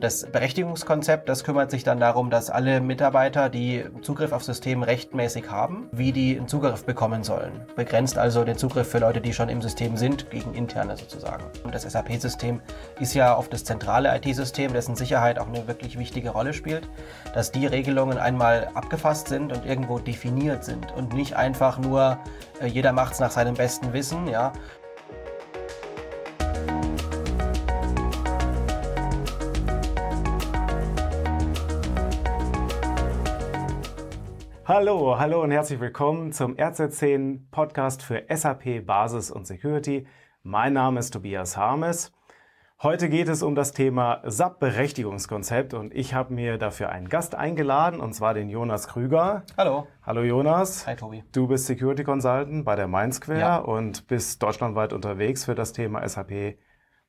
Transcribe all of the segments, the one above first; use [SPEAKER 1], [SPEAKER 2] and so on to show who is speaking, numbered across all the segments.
[SPEAKER 1] Das Berechtigungskonzept, das kümmert sich dann darum, dass alle Mitarbeiter, die Zugriff auf System rechtmäßig haben, wie die einen Zugriff bekommen sollen. Begrenzt also den Zugriff für Leute, die schon im System sind, gegen interne sozusagen. Und das SAP-System ist ja oft das zentrale IT-System, dessen Sicherheit auch eine wirklich wichtige Rolle spielt, dass die Regelungen einmal abgefasst sind und irgendwo definiert sind und nicht einfach nur äh, jeder macht es nach seinem besten Wissen, ja,
[SPEAKER 2] Hallo, hallo und herzlich willkommen zum RZ10 Podcast für SAP Basis und Security. Mein Name ist Tobias Harmes. Heute geht es um das Thema SAP-Berechtigungskonzept und ich habe mir dafür einen Gast eingeladen und zwar den Jonas Krüger.
[SPEAKER 1] Hallo.
[SPEAKER 2] Hallo Jonas.
[SPEAKER 1] Hi Tobi.
[SPEAKER 2] Du bist Security Consultant bei der Mainsquare ja. und bist deutschlandweit unterwegs für das Thema SAP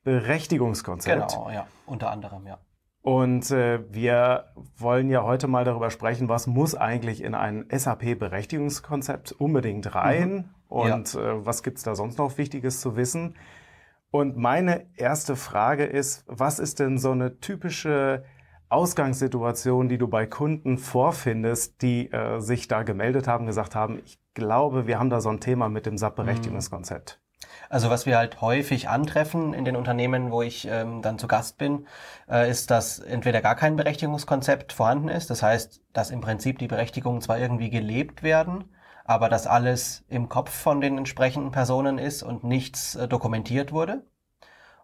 [SPEAKER 2] Berechtigungskonzept.
[SPEAKER 1] Genau, ja, unter anderem, ja.
[SPEAKER 2] Und äh, wir wollen ja heute mal darüber sprechen, was muss eigentlich in ein SAP-Berechtigungskonzept unbedingt rein mhm. und ja. äh, was gibt's da sonst noch Wichtiges zu wissen. Und meine erste Frage ist, was ist denn so eine typische Ausgangssituation, die du bei Kunden vorfindest, die äh, sich da gemeldet haben, gesagt haben, ich glaube, wir haben da so ein Thema mit dem SAP-Berechtigungskonzept?
[SPEAKER 1] Also was wir halt häufig antreffen in den Unternehmen, wo ich ähm, dann zu Gast bin, äh, ist, dass entweder gar kein Berechtigungskonzept vorhanden ist. Das heißt, dass im Prinzip die Berechtigungen zwar irgendwie gelebt werden, aber dass alles im Kopf von den entsprechenden Personen ist und nichts äh, dokumentiert wurde.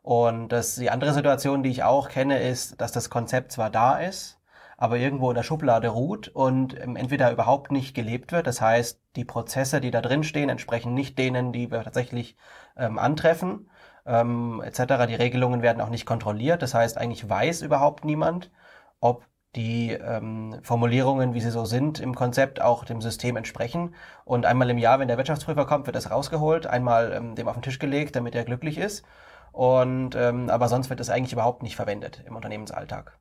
[SPEAKER 1] Und das, die andere Situation, die ich auch kenne, ist, dass das Konzept zwar da ist, aber irgendwo in der Schublade ruht und ähm, entweder überhaupt nicht gelebt wird. Das heißt, die Prozesse, die da drin stehen, entsprechen nicht denen, die wir tatsächlich ähm, antreffen, ähm, etc. Die Regelungen werden auch nicht kontrolliert. Das heißt, eigentlich weiß überhaupt niemand, ob die ähm, Formulierungen, wie sie so sind, im Konzept auch dem System entsprechen. Und einmal im Jahr, wenn der Wirtschaftsprüfer kommt, wird das rausgeholt, einmal ähm, dem auf den Tisch gelegt, damit er glücklich ist. Und ähm, aber sonst wird das eigentlich überhaupt nicht verwendet im Unternehmensalltag.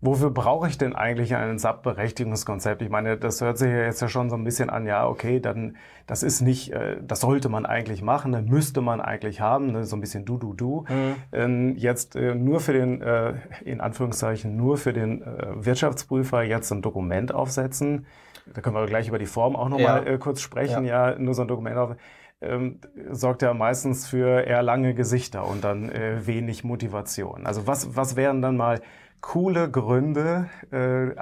[SPEAKER 2] Wofür brauche ich denn eigentlich ein SAP-Berechtigungskonzept? Ich meine, das hört sich ja jetzt ja schon so ein bisschen an, ja, okay, dann, das ist nicht, äh, das sollte man eigentlich machen, dann müsste man eigentlich haben, ne, so ein bisschen du, du, du. Mhm. Ähm, jetzt äh, nur für den, äh, in Anführungszeichen, nur für den Wirtschaftsprüfer jetzt ein Dokument aufsetzen. Da können wir gleich über die Form auch nochmal ja. kurz sprechen, ja. ja, nur so ein Dokument aufsetzen ähm, sorgt ja meistens für eher lange Gesichter und dann äh, wenig Motivation. Also was, was wären dann mal coole Gründe. Äh,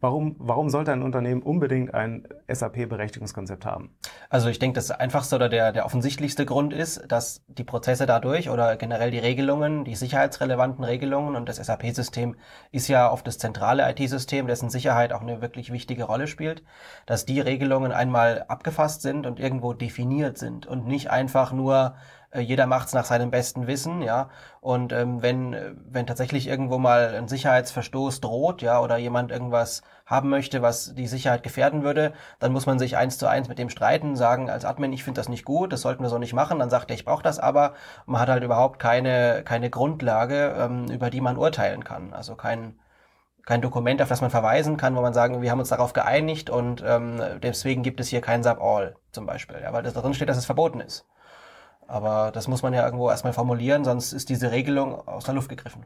[SPEAKER 2] warum, warum sollte ein Unternehmen unbedingt ein SAP-Berechtigungskonzept haben?
[SPEAKER 1] Also ich denke, das einfachste oder der, der offensichtlichste Grund ist, dass die Prozesse dadurch oder generell die Regelungen, die sicherheitsrelevanten Regelungen und das SAP-System ist ja oft das zentrale IT-System, dessen Sicherheit auch eine wirklich wichtige Rolle spielt, dass die Regelungen einmal abgefasst sind und irgendwo definiert sind und nicht einfach nur äh, jeder macht's nach seinem besten Wissen, ja. Und ähm, wenn, wenn tatsächlich irgendwo mal ein Sicherheitsverstoß droht, ja, oder jemand irgendwas haben möchte, was die Sicherheit gefährden würde, dann muss man sich eins zu eins mit dem streiten, sagen als Admin, ich finde das nicht gut, das sollten wir so nicht machen. Dann sagt er, ich brauche das aber. Man hat halt überhaupt keine, keine Grundlage, ähm, über die man urteilen kann. Also kein, kein Dokument, auf das man verweisen kann, wo man sagen, wir haben uns darauf geeinigt und ähm, deswegen gibt es hier kein Sub-All zum Beispiel, ja, weil das drin steht, dass es verboten ist. Aber das muss man ja irgendwo erstmal formulieren, sonst ist diese Regelung aus der Luft gegriffen.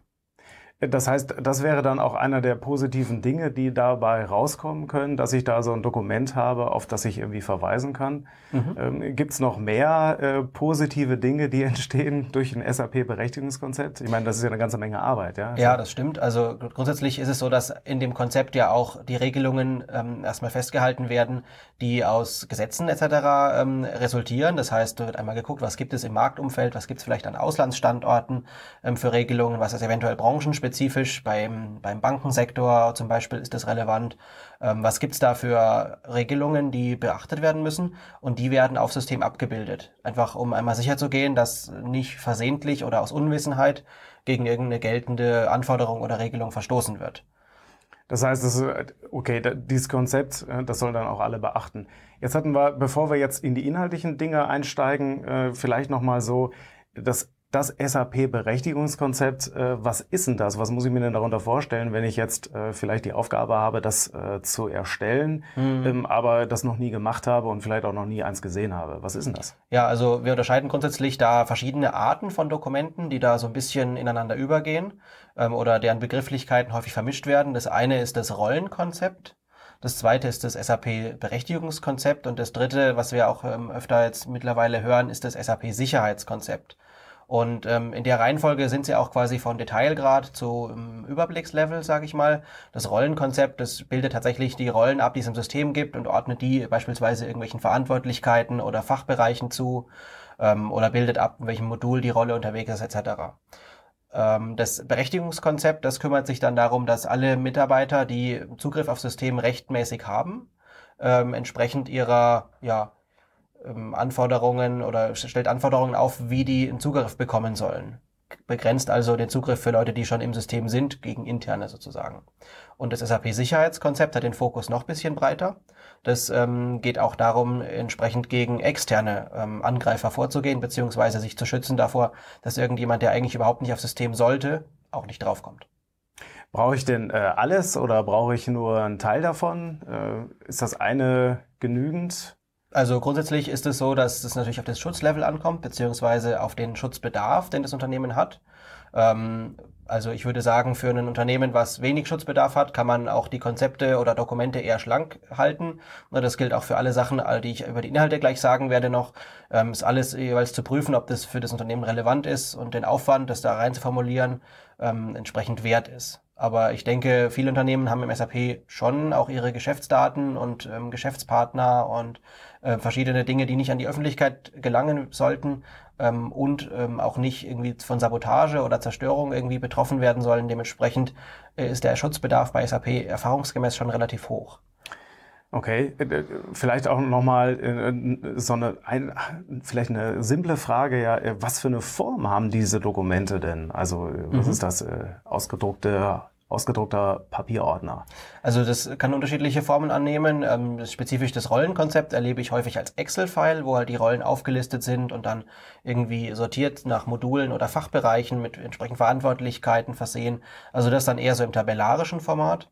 [SPEAKER 2] Das heißt, das wäre dann auch einer der positiven Dinge, die dabei rauskommen können, dass ich da so ein Dokument habe, auf das ich irgendwie verweisen kann. Mhm. Ähm, Gibt es noch mehr äh, positive Dinge, die entstehen durch ein SAP-Berechtigungskonzept? Ich meine, das ist ja eine ganze Menge Arbeit, ja?
[SPEAKER 1] Ja, das stimmt. Also grundsätzlich ist es so, dass in dem Konzept ja auch die Regelungen ähm, erstmal festgehalten werden, die aus Gesetzen etc. Ähm, resultieren. Das heißt, da wird einmal geguckt, was gibt es im Marktumfeld, was gibt es vielleicht an Auslandsstandorten ähm, für Regelungen, was ist eventuell branchenspezifisch spezifisch. Beim, beim Bankensektor zum Beispiel ist das relevant. Ähm, was gibt's da für Regelungen, die beachtet werden müssen? Und die werden auf System abgebildet. Einfach um einmal sicher zu gehen, dass nicht versehentlich oder aus Unwissenheit gegen irgendeine geltende Anforderung oder Regelung verstoßen wird.
[SPEAKER 2] Das heißt, das okay, dieses Konzept, äh, das sollen dann auch alle beachten. Jetzt hatten wir, bevor wir jetzt in die inhaltlichen Dinge einsteigen, äh, vielleicht nochmal so, das das SAP-Berechtigungskonzept, äh, was ist denn das? Was muss ich mir denn darunter vorstellen, wenn ich jetzt äh, vielleicht die Aufgabe habe, das äh, zu erstellen, mhm. ähm, aber das noch nie gemacht habe und vielleicht auch noch nie eins gesehen habe? Was ist denn das?
[SPEAKER 1] Ja, also wir unterscheiden grundsätzlich da verschiedene Arten von Dokumenten, die da so ein bisschen ineinander übergehen ähm, oder deren Begrifflichkeiten häufig vermischt werden. Das eine ist das Rollenkonzept. Das zweite ist das SAP-Berechtigungskonzept und das dritte, was wir auch ähm, öfter jetzt mittlerweile hören, ist das SAP-Sicherheitskonzept. Und ähm, in der Reihenfolge sind sie auch quasi von Detailgrad zu ähm, Überblickslevel, sage ich mal. Das Rollenkonzept, das bildet tatsächlich die Rollen ab, die es im System gibt und ordnet die beispielsweise irgendwelchen Verantwortlichkeiten oder Fachbereichen zu ähm, oder bildet ab, in welchem Modul die Rolle unterwegs ist etc. Ähm, das Berechtigungskonzept, das kümmert sich dann darum, dass alle Mitarbeiter, die Zugriff auf System rechtmäßig haben, ähm, entsprechend ihrer ja, ähm, Anforderungen oder stellt Anforderungen auf, wie die einen Zugriff bekommen sollen. Begrenzt also den Zugriff für Leute, die schon im System sind, gegen interne sozusagen. Und das SAP-Sicherheitskonzept hat den Fokus noch bisschen breiter. Das ähm, geht auch darum, entsprechend gegen externe ähm, Angreifer vorzugehen, beziehungsweise sich zu schützen davor, dass irgendjemand, der eigentlich überhaupt nicht aufs System sollte, auch nicht draufkommt.
[SPEAKER 2] Brauche ich denn äh, alles oder brauche ich nur einen Teil davon? Äh, ist das eine genügend?
[SPEAKER 1] Also grundsätzlich ist es so, dass es natürlich auf das Schutzlevel ankommt, beziehungsweise auf den Schutzbedarf, den das Unternehmen hat. Ähm, also ich würde sagen, für ein Unternehmen, was wenig Schutzbedarf hat, kann man auch die Konzepte oder Dokumente eher schlank halten. Das gilt auch für alle Sachen, die ich über die Inhalte gleich sagen werde noch. Ähm, ist alles jeweils zu prüfen, ob das für das Unternehmen relevant ist und den Aufwand, das da rein zu formulieren, ähm, entsprechend wert ist. Aber ich denke, viele Unternehmen haben im SAP schon auch ihre Geschäftsdaten und ähm, Geschäftspartner und äh, verschiedene Dinge, die nicht an die Öffentlichkeit gelangen sollten ähm, und ähm, auch nicht irgendwie von Sabotage oder Zerstörung irgendwie betroffen werden sollen. Dementsprechend äh, ist der Schutzbedarf bei SAP erfahrungsgemäß schon relativ hoch.
[SPEAKER 2] Okay, äh, vielleicht auch nochmal äh, so eine, ein, vielleicht eine simple Frage, ja, was für eine Form haben diese Dokumente denn? Also was mhm. ist das? Ausgedruckte ausgedruckter Papierordner?
[SPEAKER 1] Also das kann unterschiedliche Formen annehmen. Ähm, spezifisch das Rollenkonzept erlebe ich häufig als Excel-File, wo halt die Rollen aufgelistet sind und dann irgendwie sortiert nach Modulen oder Fachbereichen mit entsprechenden Verantwortlichkeiten versehen. Also das dann eher so im tabellarischen Format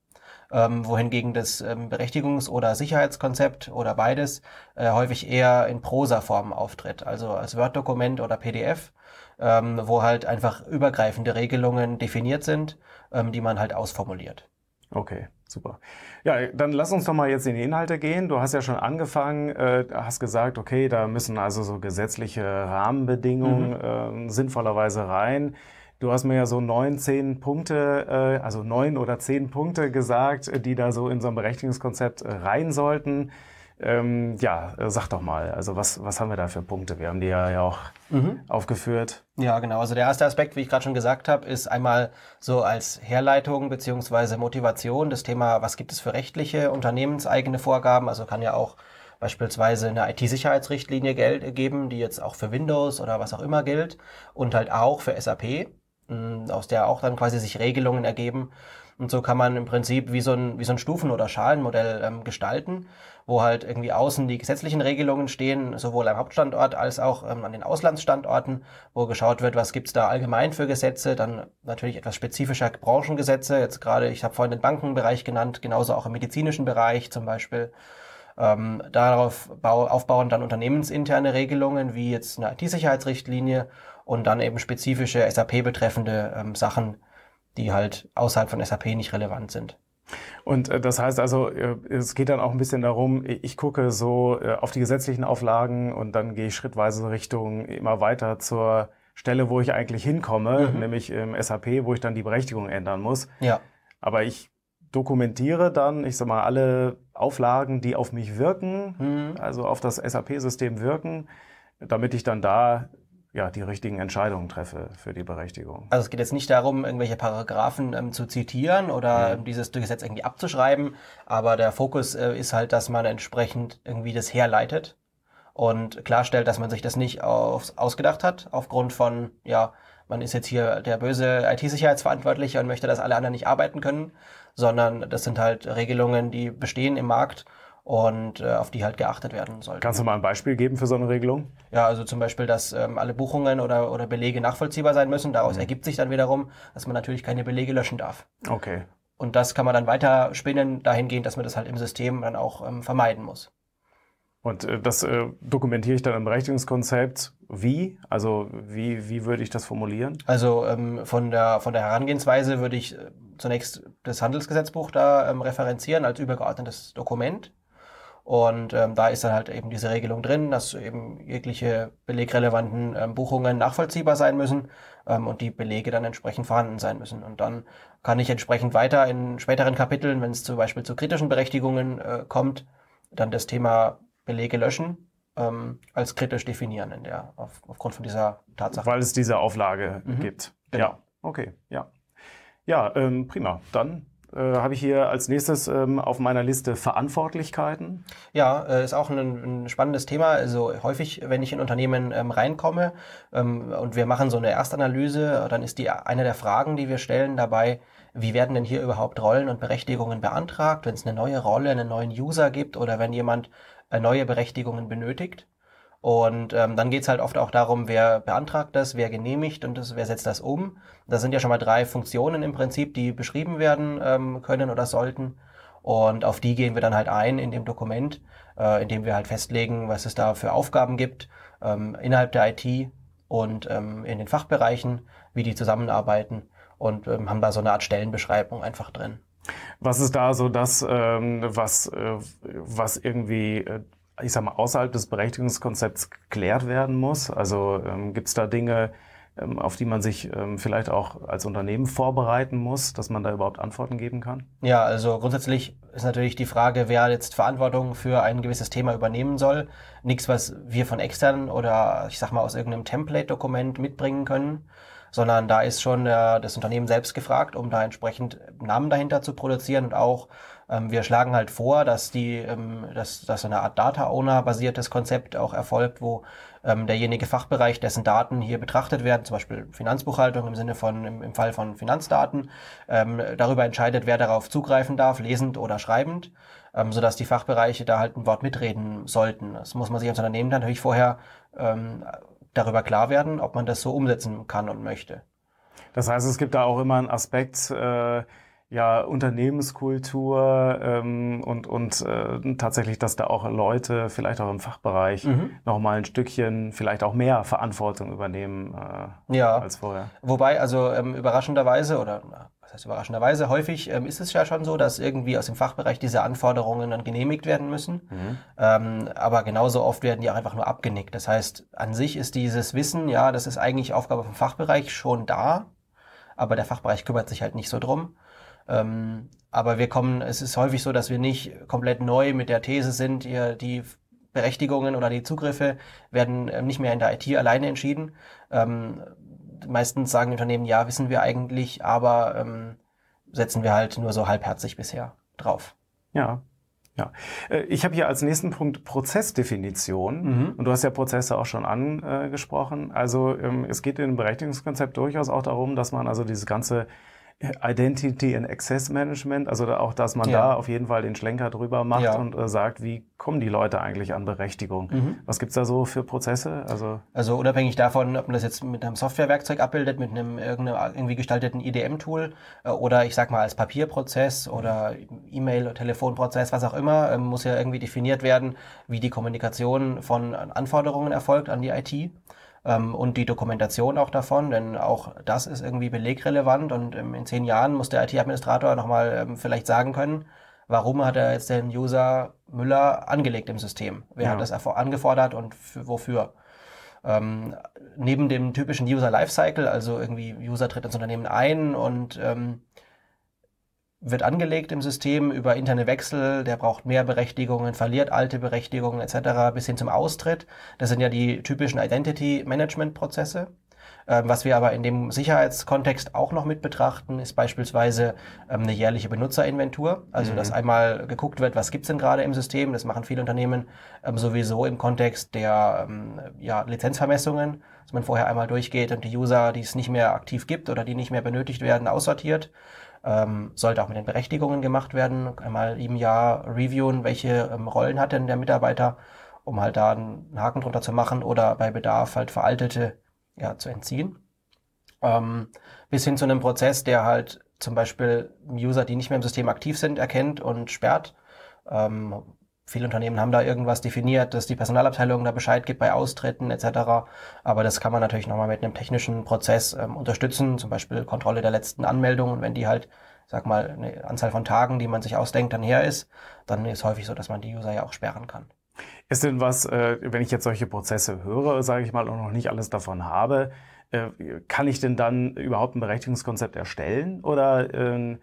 [SPEAKER 1] ähm, wohingegen das ähm, Berechtigungs- oder Sicherheitskonzept oder beides äh, häufig eher in Prosa-Form auftritt, also als Word-Dokument oder PDF, ähm, wo halt einfach übergreifende Regelungen definiert sind, ähm, die man halt ausformuliert.
[SPEAKER 2] Okay, super. Ja, dann lass uns doch mal jetzt in die Inhalte gehen. Du hast ja schon angefangen, äh, hast gesagt, okay, da müssen also so gesetzliche Rahmenbedingungen mhm. äh, sinnvollerweise rein. Du hast mir ja so neun, zehn Punkte, äh, also neun oder zehn Punkte gesagt, die da so in so ein Berechtigungskonzept äh, rein sollten. Ähm, ja, äh, sag doch mal, also was, was haben wir da für Punkte? Wir haben die ja, ja auch mhm. aufgeführt.
[SPEAKER 1] Ja, genau. Also der erste Aspekt, wie ich gerade schon gesagt habe, ist einmal so als Herleitung beziehungsweise Motivation das Thema, was gibt es für rechtliche, unternehmenseigene Vorgaben? Also kann ja auch beispielsweise eine IT-Sicherheitsrichtlinie geben, die jetzt auch für Windows oder was auch immer gilt und halt auch für SAP. Aus der auch dann quasi sich Regelungen ergeben. Und so kann man im Prinzip wie so ein, wie so ein Stufen- oder Schalenmodell ähm, gestalten, wo halt irgendwie außen die gesetzlichen Regelungen stehen, sowohl am Hauptstandort als auch ähm, an den Auslandsstandorten, wo geschaut wird, was gibt's da allgemein für Gesetze, dann natürlich etwas spezifischer Branchengesetze, jetzt gerade, ich habe vorhin den Bankenbereich genannt, genauso auch im medizinischen Bereich zum Beispiel. Ähm, darauf aufbauen dann unternehmensinterne Regelungen, wie jetzt eine IT-Sicherheitsrichtlinie und dann eben spezifische SAP betreffende ähm, Sachen, die halt außerhalb von SAP nicht relevant sind.
[SPEAKER 2] Und äh, das heißt also, äh, es geht dann auch ein bisschen darum, ich gucke so äh, auf die gesetzlichen Auflagen und dann gehe ich schrittweise Richtung immer weiter zur Stelle, wo ich eigentlich hinkomme, mhm. nämlich im SAP, wo ich dann die Berechtigung ändern muss.
[SPEAKER 1] Ja.
[SPEAKER 2] Aber ich dokumentiere dann, ich sag mal, alle Auflagen, die auf mich wirken, mhm. also auf das SAP-System wirken, damit ich dann da ja, die richtigen Entscheidungen treffe für die Berechtigung.
[SPEAKER 1] Also es geht jetzt nicht darum, irgendwelche Paragraphen ähm, zu zitieren oder mhm. dieses Gesetz irgendwie abzuschreiben, aber der Fokus äh, ist halt, dass man entsprechend irgendwie das herleitet und klarstellt, dass man sich das nicht aufs, ausgedacht hat, aufgrund von, ja, man ist jetzt hier der böse IT-Sicherheitsverantwortliche und möchte, dass alle anderen nicht arbeiten können, sondern das sind halt Regelungen, die bestehen im Markt und äh, auf die halt geachtet werden sollte.
[SPEAKER 2] Kannst du mal ein Beispiel geben für so eine Regelung?
[SPEAKER 1] Ja, also zum Beispiel, dass ähm, alle Buchungen oder, oder Belege nachvollziehbar sein müssen. Daraus mhm. ergibt sich dann wiederum, dass man natürlich keine Belege löschen darf.
[SPEAKER 2] Okay.
[SPEAKER 1] Und das kann man dann weiter spinnen, dahingehend, dass man das halt im System dann auch ähm, vermeiden muss.
[SPEAKER 2] Und äh, das äh, dokumentiere ich dann im Berechtigungskonzept. Wie? Also wie, wie würde ich das formulieren?
[SPEAKER 1] Also ähm, von, der, von der Herangehensweise würde ich äh, zunächst das Handelsgesetzbuch da ähm, referenzieren als übergeordnetes Dokument. Und ähm, da ist dann halt eben diese Regelung drin, dass eben jegliche belegrelevanten ähm, Buchungen nachvollziehbar sein müssen ähm, und die Belege dann entsprechend vorhanden sein müssen. Und dann kann ich entsprechend weiter in späteren Kapiteln, wenn es zum Beispiel zu kritischen Berechtigungen äh, kommt, dann das Thema Belege löschen ähm, als kritisch definieren in der, auf, aufgrund von dieser Tatsache.
[SPEAKER 2] Weil es diese Auflage mhm. gibt. Genau. Ja, okay, ja. Ja, ähm, prima. Dann äh, habe ich hier als nächstes ähm, auf meiner Liste Verantwortlichkeiten.
[SPEAKER 1] Ja, äh, ist auch ein, ein, spannendes Thema. Also häufig, wenn ich in Unternehmen ähm, reinkomme ähm, und wir machen so eine Erstanalyse, dann ist die eine der Fragen, die wir stellen dabei, wie werden denn hier überhaupt Rollen und Berechtigungen beantragt, wenn es eine neue Rolle, einen neuen User gibt oder wenn jemand äh, neue Berechtigungen benötigt. Und ähm, dann geht's halt oft auch darum, wer beantragt das, wer genehmigt und das, wer setzt das um. Das sind ja schon mal drei Funktionen im Prinzip, die beschrieben werden ähm, können oder sollten. Und auf die gehen wir dann halt ein in dem Dokument, äh, in dem wir halt festlegen, was es da für Aufgaben gibt ähm, innerhalb der IT und ähm, in den Fachbereichen, wie die zusammenarbeiten und ähm, haben da so eine Art Stellenbeschreibung einfach drin.
[SPEAKER 2] Was ist da so das, ähm, was, äh, was irgendwie äh, ich sag mal, außerhalb des Berechtigungskonzepts geklärt werden muss? Also ähm, gibt es da Dinge, ähm, auf die man sich ähm, vielleicht auch als Unternehmen vorbereiten muss, dass man da überhaupt Antworten geben kann?
[SPEAKER 1] Ja, also grundsätzlich ist natürlich die Frage, wer jetzt Verantwortung für ein gewisses Thema übernehmen soll. Nichts, was wir von extern oder ich sag mal aus irgendeinem Template-Dokument mitbringen können, sondern da ist schon äh, das Unternehmen selbst gefragt, um da entsprechend Namen dahinter zu produzieren und auch wir schlagen halt vor, dass die, ähm, dass, dass so eine Art Data-Owner-basiertes Konzept auch erfolgt, wo ähm, derjenige Fachbereich, dessen Daten hier betrachtet werden, zum Beispiel Finanzbuchhaltung im Sinne von, im, im Fall von Finanzdaten, ähm, darüber entscheidet, wer darauf zugreifen darf, lesend oder schreibend, ähm, sodass die Fachbereiche da halt ein Wort mitreden sollten. Das muss man sich als Unternehmen dann natürlich vorher ähm, darüber klar werden, ob man das so umsetzen kann und möchte.
[SPEAKER 2] Das heißt, es gibt da auch immer einen Aspekt, äh, ja, Unternehmenskultur ähm, und, und äh, tatsächlich, dass da auch Leute, vielleicht auch im Fachbereich, mhm. nochmal ein Stückchen, vielleicht auch mehr Verantwortung übernehmen äh, ja. als vorher.
[SPEAKER 1] Wobei, also ähm, überraschenderweise oder was heißt überraschenderweise, häufig ähm, ist es ja schon so, dass irgendwie aus dem Fachbereich diese Anforderungen dann genehmigt werden müssen. Mhm. Ähm, aber genauso oft werden die auch einfach nur abgenickt. Das heißt, an sich ist dieses Wissen, ja, das ist eigentlich Aufgabe vom Fachbereich schon da, aber der Fachbereich kümmert sich halt nicht so drum. Ähm, aber wir kommen, es ist häufig so, dass wir nicht komplett neu mit der These sind, hier die Berechtigungen oder die Zugriffe werden ähm, nicht mehr in der IT alleine entschieden. Ähm, meistens sagen Unternehmen, ja, wissen wir eigentlich, aber ähm, setzen wir halt nur so halbherzig bisher drauf.
[SPEAKER 2] Ja, ja, äh, ich habe hier als nächsten Punkt Prozessdefinition. Mhm. Und du hast ja Prozesse auch schon angesprochen. Also ähm, es geht in dem Berechtigungskonzept durchaus auch darum, dass man also dieses ganze Identity and Access Management, also auch, dass man ja. da auf jeden Fall den Schlenker drüber macht ja. und äh, sagt, wie kommen die Leute eigentlich an Berechtigung? Mhm. Was gibt's da so für Prozesse?
[SPEAKER 1] Also, also unabhängig davon, ob man das jetzt mit einem Softwarewerkzeug abbildet, mit einem irgendwie gestalteten IDM-Tool äh, oder ich sag mal als Papierprozess oder E-Mail, Telefonprozess, was auch immer, äh, muss ja irgendwie definiert werden, wie die Kommunikation von Anforderungen erfolgt an die IT ähm, und die Dokumentation auch davon, denn auch das ist irgendwie belegrelevant und ähm, in zehn Jahren muss der IT-Administrator nochmal ähm, vielleicht sagen können, warum hat er jetzt den User Müller angelegt im System? Wer ja. hat das angefordert und wofür? Ähm, neben dem typischen User Lifecycle, also irgendwie User tritt ins Unternehmen ein und ähm, wird angelegt im System über interne Wechsel, der braucht mehr Berechtigungen, verliert alte Berechtigungen etc. bis hin zum Austritt. Das sind ja die typischen Identity Management Prozesse. Ähm, was wir aber in dem Sicherheitskontext auch noch mit betrachten, ist beispielsweise ähm, eine jährliche Benutzerinventur. Also, mhm. dass einmal geguckt wird, was gibt's denn gerade im System. Das machen viele Unternehmen ähm, sowieso im Kontext der ja, Lizenzvermessungen, dass man vorher einmal durchgeht und die User, die es nicht mehr aktiv gibt oder die nicht mehr benötigt werden, aussortiert Ähm, sollte auch mit den Berechtigungen gemacht werden. Einmal im Jahr reviewen, welche ähm, Rollen hat denn der Mitarbeiter, um halt da einen Haken drunter zu machen oder bei Bedarf halt veraltete ja, zu entziehen. Ähm, bis hin zu einem Prozess, der halt zum Beispiel User, die nicht mehr im System aktiv sind, erkennt und sperrt. Ähm, viele Unternehmen haben da irgendwas definiert, dass die Personalabteilung da Bescheid gibt bei Austritten etc. Aber das kann man natürlich nochmal mit einem technischen Prozess ähm, unterstützen, zum Beispiel Kontrolle der letzten Anmeldungen. wenn die halt, sag mal, eine Anzahl von Tagen, die man sich ausdenkt, dann her ist, dann ist häufig so, dass man die User ja auch sperren kann.
[SPEAKER 2] Ist denn was, äh, wenn ich jetzt solche Prozesse höre, sage ich mal, und noch nicht alles davon habe, äh, kann ich denn dann überhaupt ein Berechtigungskonzept erstellen oder äh,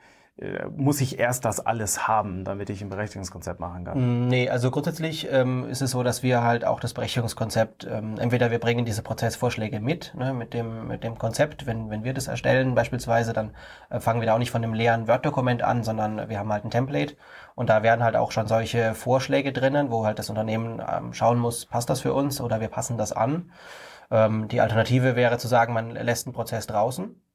[SPEAKER 2] muss ich erst das alles haben, damit ich ein Berechtigungskonzept machen kann?
[SPEAKER 1] Mm, nee, also grundsätzlich ähm, ist es so, dass wir halt auch das Berechtigungskonzept, ähm, entweder wir bringen diese Prozessvorschläge mit, ne, mit dem, mit dem Konzept, wenn, wenn wir das erstellen beispielsweise, dann äh, fangen wir da auch nicht von einem leeren Word-Dokument an, sondern wir haben halt ein Template und da werden halt auch schon solche Vorschläge drinnen, wo halt das Unternehmen ähm, schauen muss, passt das für uns oder wir passen das an. Ähm, die Alternative wäre zu sagen, man lässt einen Prozess draußen äh,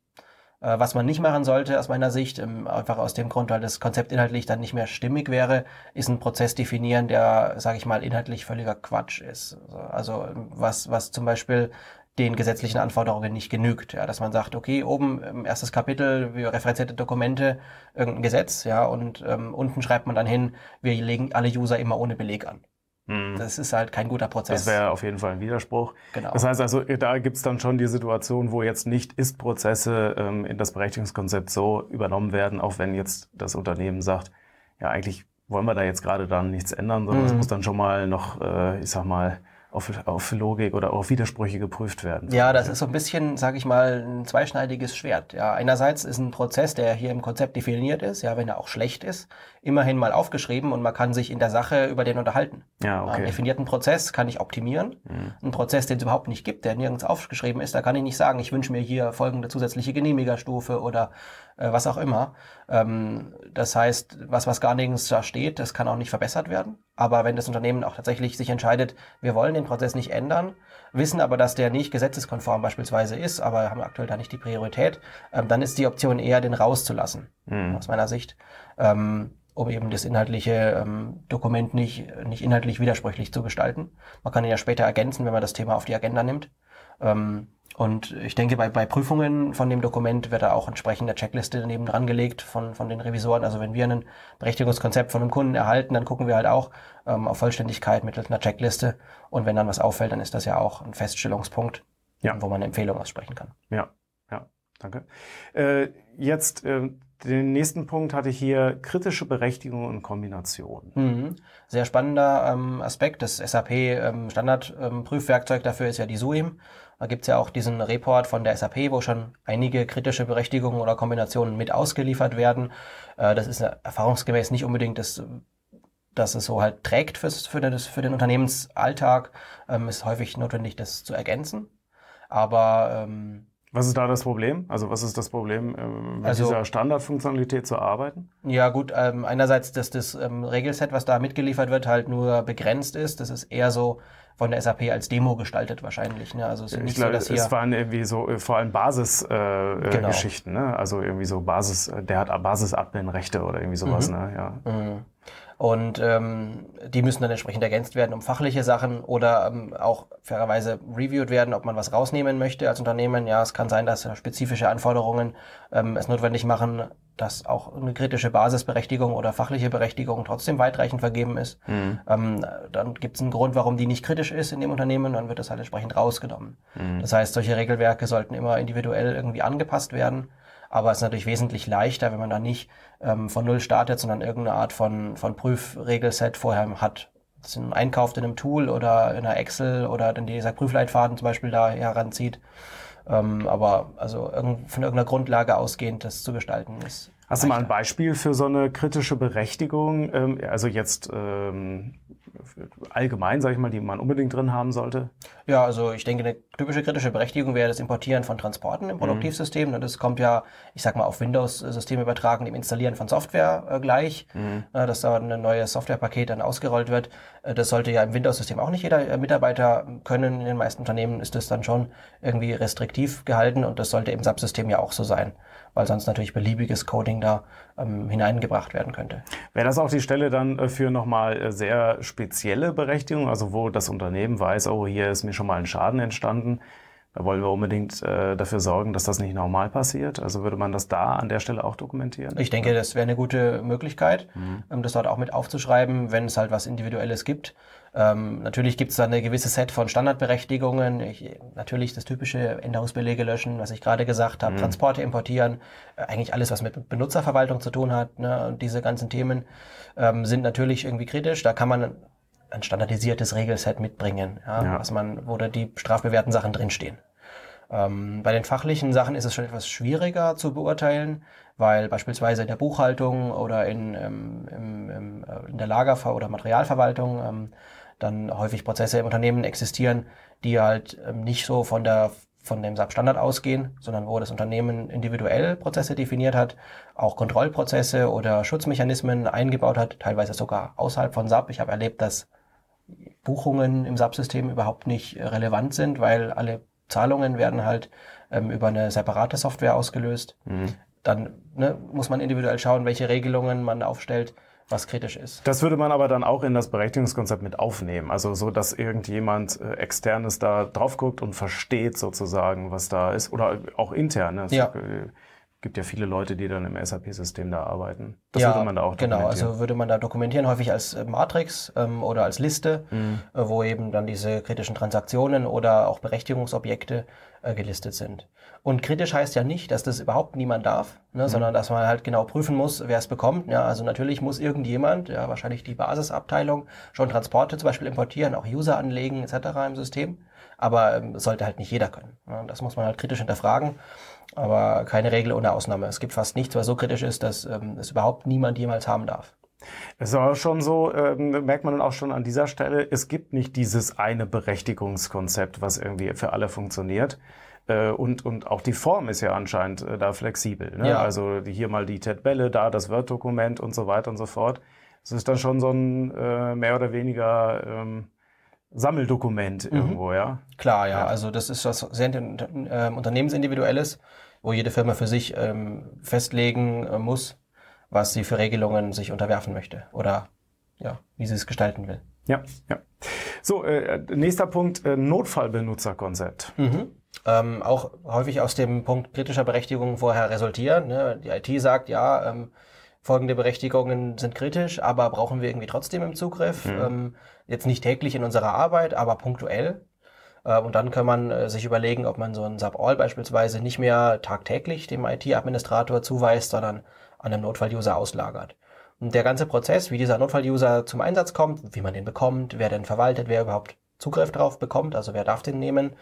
[SPEAKER 1] was man nicht machen sollte aus meiner Sicht, ähm, einfach aus dem Grund, weil das Konzept inhaltlich dann nicht mehr stimmig wäre, ist ein Prozess definieren, der, sage ich mal, inhaltlich völliger Quatsch ist. Also was, was zum Beispiel den gesetzlichen Anforderungen nicht genügt. Ja, dass man sagt, okay, oben im erstes Kapitel, wir referenzierte Dokumente, irgendein Gesetz, ja, und ähm, unten schreibt man dann hin, wir legen alle User immer ohne Beleg an. Mhm. Das ist halt kein guter Prozess.
[SPEAKER 2] Das wäre auf jeden Fall ein Widerspruch. Genau. Das heißt also, da gibt es dann schon die Situation, wo jetzt nicht Ist-Prozesse ähm, in das Berechtigungskonzept so übernommen werden, auch wenn jetzt das Unternehmen sagt, ja, eigentlich wollen wir da jetzt gerade dann nichts ändern, sondern es mhm. muss dann schon mal noch, äh, ich sag mal, auf, auf Logik oder auf Widersprüche geprüft werden.
[SPEAKER 1] Ja, das ist so ein bisschen, sage ich mal, ein zweischneidiges Schwert. Ja, einerseits ist ein Prozess, der hier im Konzept definiert ist, ja, wenn er auch schlecht ist, immerhin mal aufgeschrieben und man kann sich in der Sache über den unterhalten. Ja, okay. Einen definierten Prozess kann ich optimieren. Mhm. Ein Prozess, den es überhaupt nicht gibt, der nirgends aufgeschrieben ist, da kann ich nicht sagen, ich wünsche mir hier folgende zusätzliche Genehmigerstufe oder äh, was auch immer. Ähm, das heißt, was, was gar nirgends da steht, das kann auch nicht verbessert werden. Aber wenn das Unternehmen auch tatsächlich sich entscheidet, wir wollen den Prozess nicht ändern, wissen aber, dass der nicht gesetzeskonform beispielsweise ist, aber haben aktuell da nicht die Priorität, ähm, dann ist die Option eher, den rauszulassen, mhm. aus meiner Sicht. Ähm, um eben das inhaltliche ähm, Dokument nicht, nicht inhaltlich widersprüchlich zu gestalten. Man kann ihn ja später ergänzen, wenn man das Thema auf die Agenda nimmt. Ähm, und ich denke, bei, bei Prüfungen von dem Dokument wird da auch entsprechend eine Checkliste daneben dran gelegt von, von den Revisoren. Also wenn wir ein Berechtigungskonzept von einem Kunden erhalten, dann gucken wir halt auch ähm, auf Vollständigkeit mittels einer Checkliste. Und wenn dann was auffällt, dann ist das ja auch ein Feststellungspunkt, ja. wo man eine Empfehlung aussprechen kann.
[SPEAKER 2] Ja, ja, danke. Äh, jetzt äh, den nächsten Punkt hatte ich hier kritische Berechtigung und Kombination.
[SPEAKER 1] Mhm. Sehr spannender ähm, Aspekt. Das SAP ähm, Standardprüfwerkzeug ähm, dafür ist ja die SUIM. Da gibt's ja auch diesen Report von der SAP, wo schon einige kritische Berechtigungen oder Kombinationen mit ausgeliefert werden. Äh, das ist erfahrungsgemäß nicht unbedingt das dass es so halt trägt fürs, für, das, für den Unternehmensalltag, ähm, ist häufig notwendig, das zu ergänzen. Aber ähm,
[SPEAKER 2] was ist da das Problem? Also was ist das Problem, ähm, mit also, dieser Standardfunktionalität zu arbeiten?
[SPEAKER 1] Ja gut, ähm, einerseits, dass das ähm, Regelset, was da mitgeliefert wird, halt nur begrenzt ist. Das ist eher so von der SAP als Demo gestaltet wahrscheinlich. Ne? Also es ist
[SPEAKER 2] nicht ich glaube, so, dass hier es waren irgendwie so äh, vor allem Basisgeschichten, äh, genau. ne? Also irgendwie so Basis, der hat Basis-Admin-Rechte oder irgendwie sowas, mhm. ne? Ja. Mhm.
[SPEAKER 1] Und ähm, die müssen dann entsprechend ergänzt werden um fachliche Sachen oder ähm, auch fairerweise reviewed werden, ob man was rausnehmen möchte als Unternehmen. Ja, es kann sein, dass spezifische Anforderungen ähm, es notwendig machen, dass auch eine kritische Basisberechtigung oder fachliche Berechtigung trotzdem weitreichend vergeben ist. Mhm. Ähm, dann gibt es einen Grund, warum die nicht kritisch ist in dem Unternehmen, dann wird das halt entsprechend rausgenommen. Mhm. Das heißt, solche Regelwerke sollten immer individuell irgendwie angepasst werden. Aber es ist natürlich wesentlich leichter, wenn man da nicht ähm, von Null startet, sondern irgendeine Art von, von Prüfregelset vorher hat. Das einkauft in einem Tool oder in einer Excel oder dann dieser Prüfleitfaden zum Beispiel da heranzieht. Ähm, aber also von irgendeiner Grundlage ausgehend das zu gestalten ist.
[SPEAKER 2] Hast leichter. du mal ein Beispiel für so eine kritische Berechtigung? Ähm, also jetzt ähm, allgemein, sage ich mal, die man unbedingt drin haben sollte?
[SPEAKER 1] Ja, also ich denke, eine typische kritische Berechtigung wäre das Importieren von Transporten im Produktivsystem. Mhm. Das kommt ja, ich sag mal, auf Windows-Systeme übertragen, dem Installieren von Software äh, gleich, mhm. äh, dass da ein neues Softwarepaket dann ausgerollt wird. Äh, das sollte ja im Windows-System auch nicht jeder Mitarbeiter können. In den meisten Unternehmen ist das dann schon irgendwie restriktiv gehalten und das sollte im Subsystem ja auch so sein weil sonst natürlich beliebiges Coding da ähm, hineingebracht werden könnte.
[SPEAKER 2] Wäre das auch die Stelle dann äh, für nochmal äh, sehr spezielle Berechtigung, also wo das Unternehmen weiß, oh, hier ist mir schon mal ein Schaden entstanden, da wollen wir unbedingt äh, dafür sorgen, dass das nicht normal passiert. Also würde man das da an der Stelle auch dokumentieren?
[SPEAKER 1] Ich denke, das wäre eine gute Möglichkeit, mhm. ähm, das dort auch mit aufzuschreiben, wenn es halt was Individuelles gibt. Ähm, natürlich gibt es da eine gewisse Set von Standardberechtigungen. Ich, natürlich das typische Änderungsbelege löschen, was ich gerade gesagt habe, mhm. Transporte importieren, äh, eigentlich alles, was mit Benutzerverwaltung zu tun hat. Ne? Und diese ganzen Themen ähm, sind natürlich irgendwie kritisch. Da kann man ein standardisiertes Regelset mitbringen, ja, ja. Was man, wo da die strafbewährten Sachen drinstehen. Ähm, bei den fachlichen Sachen ist es schon etwas schwieriger zu beurteilen, weil beispielsweise in der Buchhaltung oder in, ähm, im, im, äh, in der Lagerver- oder Materialverwaltung ähm, dann häufig Prozesse im Unternehmen existieren, die halt ähm, nicht so von der von dem SAP-Standard ausgehen, sondern wo das Unternehmen individuell Prozesse definiert hat, auch Kontrollprozesse oder Schutzmechanismen eingebaut hat, teilweise sogar außerhalb von SAP. Ich habe erlebt, dass Buchungen im SAP-System überhaupt nicht relevant sind, weil alle Zahlungen werden halt ähm, über eine separate Software ausgelöst. Mhm. Dann ne, muss man individuell schauen, welche Regelungen man aufstellt was kritisch ist.
[SPEAKER 2] Das würde man aber dann auch in das Berechtigungskonzept mit aufnehmen. Also so, dass irgendjemand äh, externes da drauf guckt und versteht sozusagen, was da ist. Oder auch intern. Ne?
[SPEAKER 1] Ja.
[SPEAKER 2] Äh, gibt ja viele Leute, die dann im SAP-System da arbeiten.
[SPEAKER 1] Das ja, würde man da auch genau. dokumentieren. Genau, also würde man da dokumentieren, häufig als äh, Matrix ähm, oder als Liste, mhm. äh, wo eben dann diese kritischen Transaktionen oder auch Berechtigungsobjekte äh, gelistet sind. Und kritisch heißt ja nicht, dass das überhaupt niemand darf, ne, mhm. sondern dass man halt genau prüfen muss, wer es bekommt. Ja, also natürlich muss irgendjemand, ja wahrscheinlich die Basisabteilung, schon Transporte zum Beispiel importieren, auch User anlegen etc. im System. Aber ähm, sollte halt nicht jeder können. Ja, das muss man halt kritisch hinterfragen aber keine Regel ohne Ausnahme. Es gibt fast nichts, was so kritisch ist, dass ähm, es überhaupt niemand jemals haben darf.
[SPEAKER 2] Es ist auch schon so, ähm, merkt man dann auch schon an dieser Stelle, es gibt nicht dieses eine Berechtigungskonzept, was irgendwie für alle funktioniert. Äh, und, und auch die Form ist ja anscheinend äh, da flexibel. Ne? Ja. Also hier mal die Tabelle, da das Word-Dokument und so weiter und so fort. Es ist dann schon so ein äh, mehr oder weniger ähm, Sammeldokument mhm. irgendwo, ja?
[SPEAKER 1] Klar, ja. ja. Also das ist was sehr äh, unternehmensindividuelles, wo jede Firma für sich ähm, festlegen äh, muss, was sie für Regelungen sich unterwerfen möchte oder ja, wie sie es gestalten will.
[SPEAKER 2] Ja, ja. So, äh, nächster Punkt, äh, Notfallbenutzerkonzept.
[SPEAKER 1] Mhm. Ähm, auch häufig aus dem Punkt kritischer Berechtigung vorher resultieren. Ne? Die IT sagt, ja, ähm, folgende Berechtigungen sind kritisch, aber brauchen wir irgendwie trotzdem im Zugriff. Mhm. Ähm, jetzt nicht täglich in unserer Arbeit, aber punktuell. Äh, und dann kann man äh, sich überlegen, ob man so ein Sub-All beispielsweise nicht mehr tagtäglich dem IT-Administrator zuweist, sondern an einem Notfall-User auslagert. Und der ganze Prozess, wie dieser Notfall-User zum Einsatz kommt, wie man den bekommt, wer den verwaltet, wer überhaupt Zugriff drauf bekommt, also wer darf den nehmen,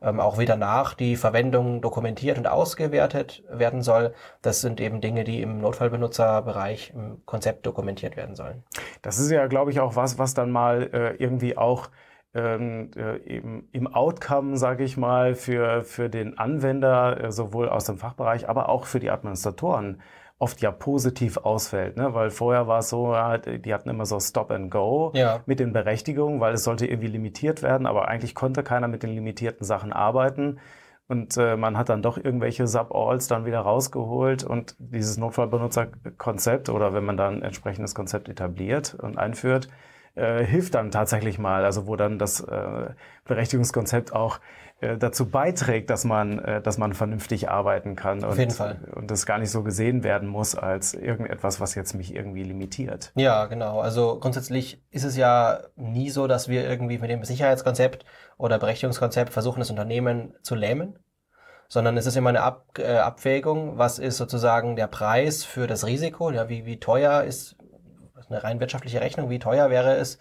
[SPEAKER 1] ähm, auch wie danach die Verwendung dokumentiert und ausgewertet werden soll. Das sind eben Dinge, die im Notfallbenutzerbereich im Konzept dokumentiert werden sollen.
[SPEAKER 2] Das ist ja, glaube ich, auch was, was dann mal äh, irgendwie auch ähm, äh, eben im Outcome, sage ich mal, für, für den Anwender, äh, sowohl aus dem Fachbereich, aber auch für die Administratoren oft ja positiv ausfällt, ne? weil vorher war es so, ja, die hatten immer so Stop and Go ja. mit den Berechtigungen, weil es sollte irgendwie limitiert werden, aber eigentlich konnte keiner mit den limitierten Sachen arbeiten. Und äh, man hat dann doch irgendwelche Sub-Alls dann wieder rausgeholt und dieses Notfallbenutzerkonzept oder wenn man dann ein entsprechendes Konzept etabliert und einführt, äh, hilft dann tatsächlich mal, also wo dann das äh, Berechtigungskonzept auch äh, dazu beiträgt, dass man, äh, dass man vernünftig arbeiten kann
[SPEAKER 1] Auf jeden Fall.
[SPEAKER 2] und das gar nicht so gesehen werden muss als irgendetwas, was jetzt mich irgendwie limitiert.
[SPEAKER 1] Ja, genau. Also grundsätzlich ist es ja nie so, dass wir irgendwie mit dem Sicherheitskonzept oder Berechtigungskonzept versuchen, das Unternehmen zu lähmen, sondern es ist immer eine Ab äh, Abwägung, was ist sozusagen der Preis für das Risiko, ja, wie, wie teuer ist eine rein wirtschaftliche Rechnung, wie teuer wäre es,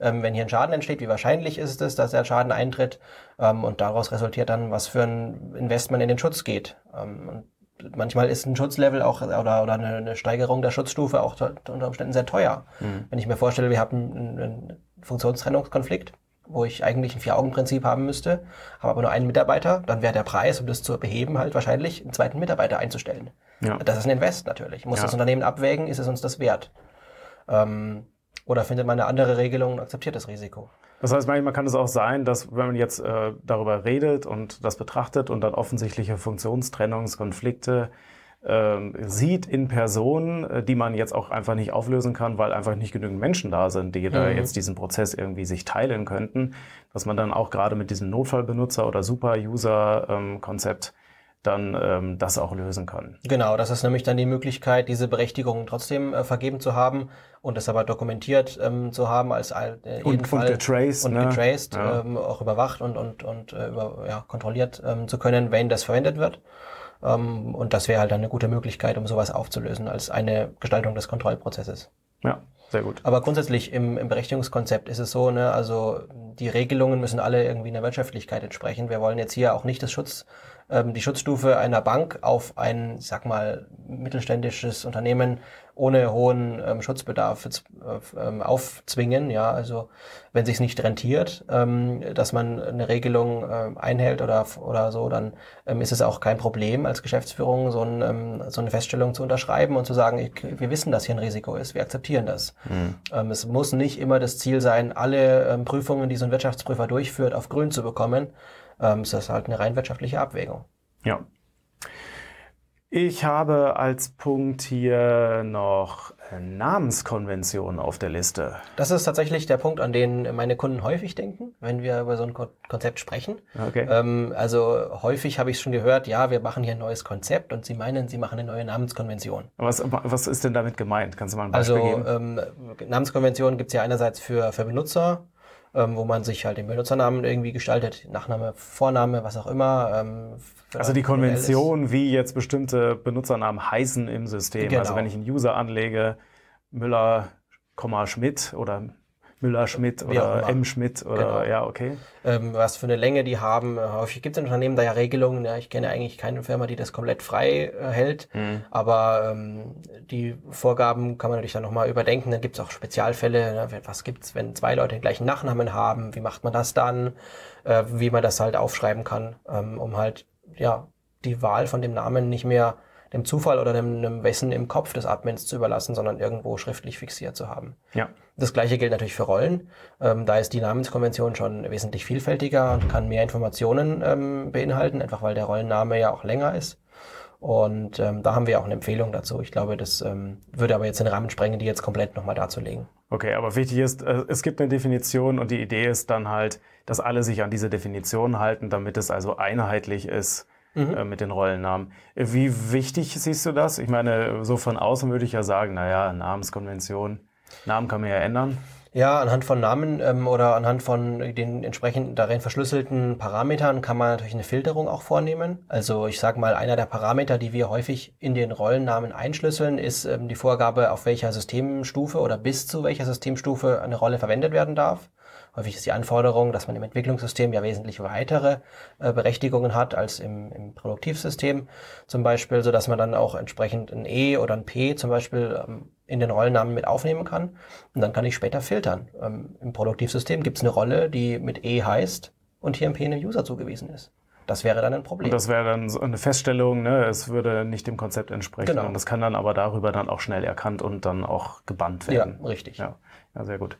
[SPEAKER 1] ähm, wenn hier ein Schaden entsteht, wie wahrscheinlich ist es, dass der Schaden eintritt ähm, und daraus resultiert dann, was für ein Investment in den Schutz geht. Ähm, und manchmal ist ein Schutzlevel auch oder, oder eine, eine Steigerung der Schutzstufe auch unter Umständen sehr teuer. Mhm. Wenn ich mir vorstelle, wir haben ein, ein Funktionstrennungskonflikt, wo ich eigentlich ein Vier-Augen-Prinzip haben müsste, habe aber nur einen Mitarbeiter, dann wäre der Preis, um das zu beheben, halt wahrscheinlich einen zweiten Mitarbeiter einzustellen. Ja. Das ist ein Invest natürlich. Muss ja. das Unternehmen abwägen, ist es uns das wert? Ähm, oder findet man eine andere Regelung und akzeptiert das Risiko?
[SPEAKER 2] Das heißt, manchmal kann es auch sein, dass wenn man jetzt äh, darüber redet und das betrachtet und dann offensichtliche Funktionstrennungskonflikte äh, sieht in Personen, äh, die man jetzt auch einfach nicht auflösen kann, weil einfach nicht genügend Menschen da sind, die mhm. da jetzt diesen Prozess irgendwie sich teilen könnten, dass man dann auch gerade mit diesem Notfallbenutzer oder Super-User-Konzept ähm, dann ähm, das auch lösen kann.
[SPEAKER 1] Genau, das ist nämlich dann die Möglichkeit, diese Berechtigungen trotzdem äh, vergeben zu haben und es aber dokumentiert ähm, zu haben als äh,
[SPEAKER 2] und, Fall und getraced,
[SPEAKER 1] und ne? getraced ja. ähm, auch überwacht und und und äh, über, ja, kontrolliert ähm, zu können, wenn das verwendet wird. Ähm, und das wäre halt dann eine gute Möglichkeit, um sowas aufzulösen als eine Gestaltung des Kontrollprozesses.
[SPEAKER 2] Ja, sehr gut.
[SPEAKER 1] Aber grundsätzlich im, im Berechtigungskonzept ist es so, ne, also die Regelungen müssen alle irgendwie in der Wirtschaftlichkeit entsprechen. Wir wollen jetzt hier auch nicht das Schutz die Schutzstufe einer Bank auf ein, ich sag mal, mittelständisches Unternehmen ohne hohen ähm, Schutzbedarf ähm, aufzwingen. Ja, also wenn sich nicht rentiert, ähm, dass man eine Regelung ähm, einhält oder oder so, dann ähm, ist es auch kein Problem als Geschäftsführung so, ein, ähm, so eine Feststellung zu unterschreiben und zu sagen, ich, wir wissen, dass hier ein Risiko ist, wir akzeptieren das. Mhm. Ähm, es muss nicht immer das Ziel sein, alle ähm, Prüfungen, die so ein Wirtschaftsprüfer durchführt, auf Grün zu bekommen ähm, ist das halt eine rein wirtschaftliche Abwägung.
[SPEAKER 2] Ja. Ich habe als Punkt hier noch Namenskonventionen auf der Liste.
[SPEAKER 1] Das ist tatsächlich der Punkt, an den meine Kunden häufig denken, wenn wir über so ein Konzept sprechen. Okay. Ähm, also häufig habe ich schon gehört, ja, wir machen hier ein neues Konzept und sie meinen, sie machen eine neue Namenskonvention.
[SPEAKER 2] Was, was ist denn damit gemeint? Kannst du mal ein Beispiel
[SPEAKER 1] also,
[SPEAKER 2] geben?
[SPEAKER 1] Also ähm, Namenskonventionen gibt es ja einerseits für, für Benutzer, ähm, wo man sich halt den Benutzernamen irgendwie gestaltet, Nachname, Vorname, was auch immer. Ähm,
[SPEAKER 2] also die Konvention, wie jetzt bestimmte Benutzernamen heißen im System. Also genau. Also wenn ich einen User anlege, Müller, Schmidt oder Müller-Schmidt oder M-Schmidt oder genau. ja, okay.
[SPEAKER 1] Ähm, was für eine Länge die haben. Häufig gibt es in Unternehmen da ja Regelungen. Ja, ich kenne eigentlich keine Firma, die das komplett frei äh, hält. Mhm. Aber ähm, die Vorgaben kann man natürlich dann nochmal überdenken. Dann gibt es auch Spezialfälle. Ne? Was gibt's, wenn zwei Leute den gleichen Nachnamen haben? Wie macht man das dann? Äh, wie man das halt aufschreiben kann, ähm, um halt ja die Wahl von dem Namen nicht mehr dem Zufall oder dem, dem Wissen im Kopf des Admins zu überlassen, sondern irgendwo schriftlich fixiert zu haben. Ja. Das gleiche gilt natürlich für Rollen. Ähm, da ist die Namenskonvention schon wesentlich vielfältiger und kann mehr Informationen ähm, beinhalten, einfach weil der Rollenname ja auch länger ist. Und ähm, da haben wir auch eine Empfehlung dazu. Ich glaube, das ähm, würde aber jetzt den Rahmen sprengen, die jetzt komplett nochmal darzulegen.
[SPEAKER 2] Okay, aber wichtig ist, äh, es gibt eine Definition und die Idee ist dann halt, dass alle sich an diese Definition halten, damit es also einheitlich ist mhm. äh, mit den Rollennamen. Wie wichtig siehst du das? Ich meine, so von außen würde ich ja sagen, naja, Namenskonvention, Namen kann man ja ändern.
[SPEAKER 1] Ja, anhand von Namen ähm, oder anhand von den entsprechend darin verschlüsselten Parametern kann man natürlich eine Filterung auch vornehmen. Also ich sage mal, einer der Parameter, die wir häufig in den Rollennamen einschlüsseln, ist ähm, die Vorgabe, auf welcher Systemstufe oder bis zu welcher Systemstufe eine Rolle verwendet werden darf. Häufig ist die Anforderung, dass man im Entwicklungssystem ja wesentlich weitere äh, Berechtigungen hat als im, im Produktivsystem zum Beispiel, so dass man dann auch entsprechend ein E oder ein P zum Beispiel ähm, in den Rollennamen mit aufnehmen kann. Und dann kann ich später filtern. Ähm, Im Produktivsystem gibt es eine Rolle, die mit E heißt und hier im P einem User zugewiesen ist. Das wäre dann ein Problem.
[SPEAKER 2] Und das wäre dann so eine Feststellung, ne? es würde nicht dem Konzept entsprechen. Genau. Und das kann dann aber darüber dann auch schnell erkannt und dann auch gebannt werden.
[SPEAKER 1] Ja, richtig.
[SPEAKER 2] Ja, ja sehr gut.